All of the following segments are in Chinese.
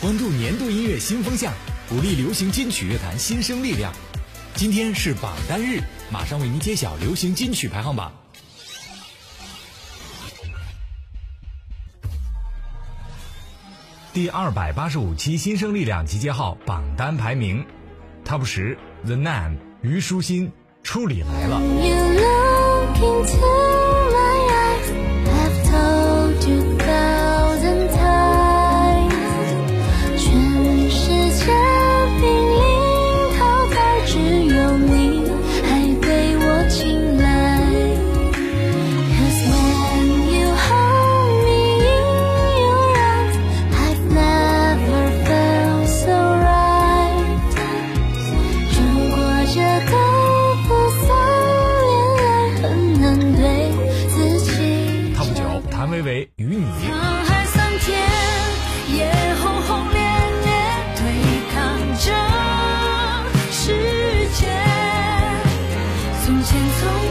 关注年度音乐新风向，鼓励流行金曲乐坛新生力量。今天是榜单日，马上为您揭晓流行金曲排行榜。第二百八十五期新生力量集结号榜单排名，Top 十，The Name 虞书欣，初里来了。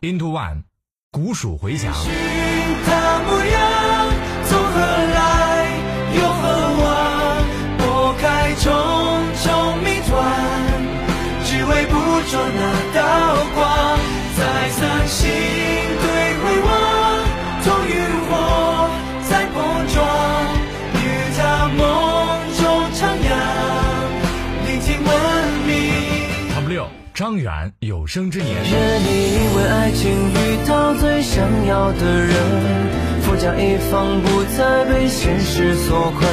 Into One，古蜀回响。张远有生之年。愿你因为爱情遇到最想要的人，富甲一方不再被现实所困。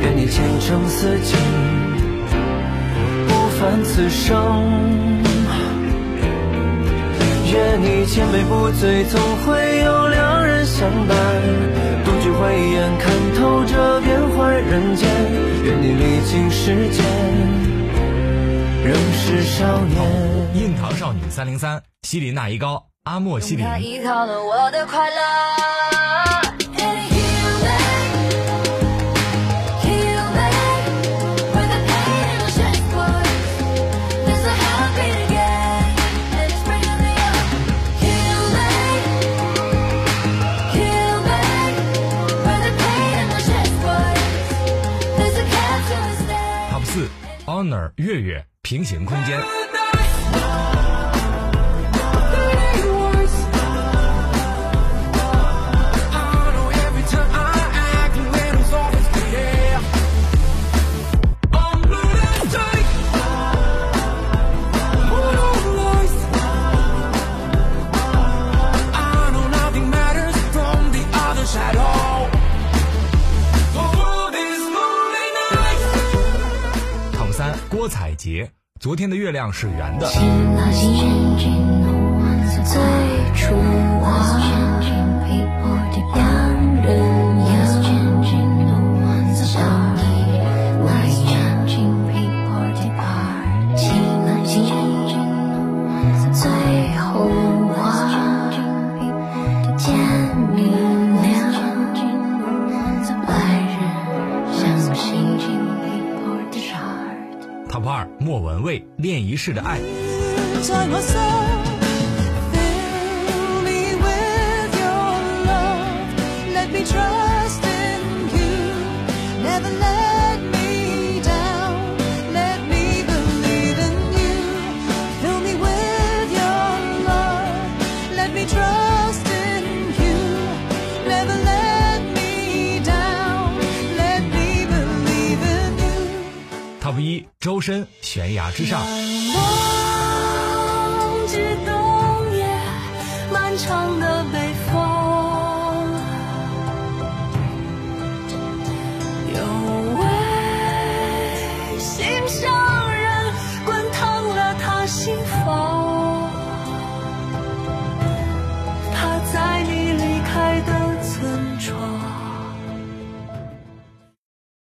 愿你前程似锦，不凡此生。愿你千杯不醉，总会有良人相伴。独具慧眼看透这变幻人间。愿你历经时间。仍是少年。印堂少女三零三，西林娜依高，阿莫西林。Top 月月。平行空间。彩，洁。昨天的月亮是圆的。莫文蔚恋一世的爱。一，周深，悬崖之上。